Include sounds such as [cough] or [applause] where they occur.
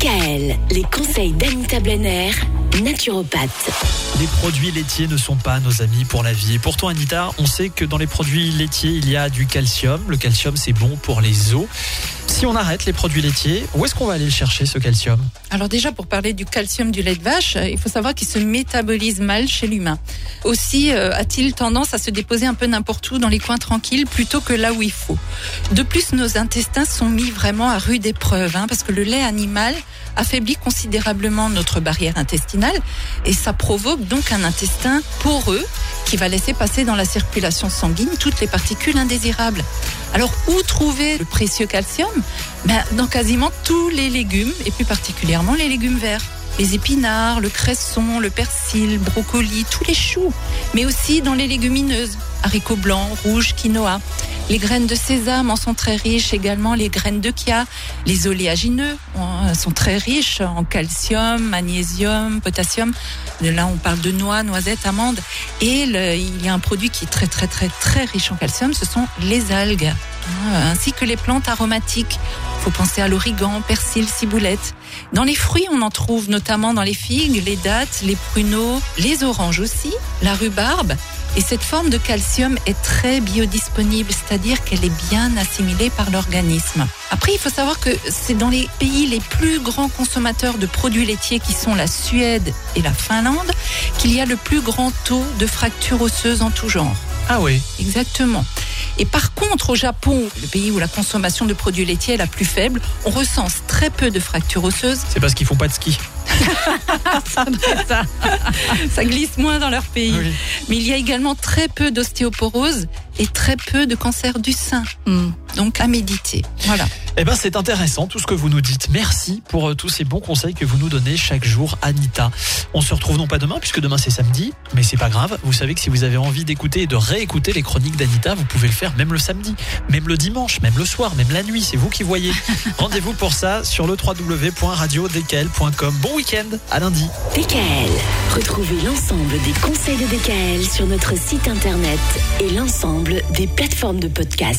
Les conseils d'Anita Blenner, naturopathe. Les produits laitiers ne sont pas nos amis pour la vie. Pourtant, Anita, on sait que dans les produits laitiers, il y a du calcium. Le calcium, c'est bon pour les os. Si on arrête les produits laitiers, où est-ce qu'on va aller le chercher, ce calcium? Alors déjà, pour parler du calcium du lait de vache, euh, il faut savoir qu'il se métabolise mal chez l'humain. Aussi euh, a-t-il tendance à se déposer un peu n'importe où dans les coins tranquilles plutôt que là où il faut? De plus, nos intestins sont mis vraiment à rude épreuve, hein, parce que le lait animal affaiblit considérablement notre barrière intestinale et ça provoque donc un intestin poreux qui va laisser passer dans la circulation sanguine toutes les particules indésirables. Alors où trouver le précieux calcium? Ben, Dans quasiment tous les légumes et plus particulièrement les légumes verts. Les épinards, le cresson, le persil, le brocoli, tous les choux, mais aussi dans les légumineuses, haricots blancs, rouges, quinoa. Les graines de sésame en sont très riches, également les graines de chia. Les oléagineux sont très riches en calcium, magnésium, potassium. Là, on parle de noix, noisettes, amandes. Et il y a un produit qui est très, très, très, très riche en calcium, ce sont les algues, hein, ainsi que les plantes aromatiques. Il faut penser à l'origan, persil, ciboulette. Dans les fruits, on en trouve notamment dans les figues, les dattes, les pruneaux, les oranges aussi, la rhubarbe. Et cette forme de calcium est très biodisponible, c'est-à-dire qu'elle est bien assimilée par l'organisme. Après, il faut savoir que c'est dans les pays les plus grands consommateurs de produits laitiers qui sont la Suède et la Finlande qu'il y a le plus grand taux de fractures osseuses en tout genre. Ah oui Exactement. Et par contre, au Japon, le pays où la consommation de produits laitiers est la plus faible, on recense très peu de fractures osseuses. C'est parce qu'ils font pas de ski. Ça, ça glisse moins dans leur pays. Oui. Mais il y a également très peu d'ostéoporose et très peu de cancer du sein. Hmm. Donc à méditer. Voilà. Eh ben, c'est intéressant tout ce que vous nous dites. Merci pour euh, tous ces bons conseils que vous nous donnez chaque jour, Anita. On se retrouve non pas demain, puisque demain c'est samedi, mais c'est pas grave. Vous savez que si vous avez envie d'écouter et de réécouter les chroniques d'Anita, vous pouvez le faire même le samedi, même le dimanche, même le soir, même la nuit. C'est vous qui voyez. [laughs] Rendez-vous pour ça sur le www.radiodkl.com. Bon week-end, à lundi. DKL. Retrouvez l'ensemble des conseils de DKL sur notre site internet et l'ensemble des plateformes de podcast.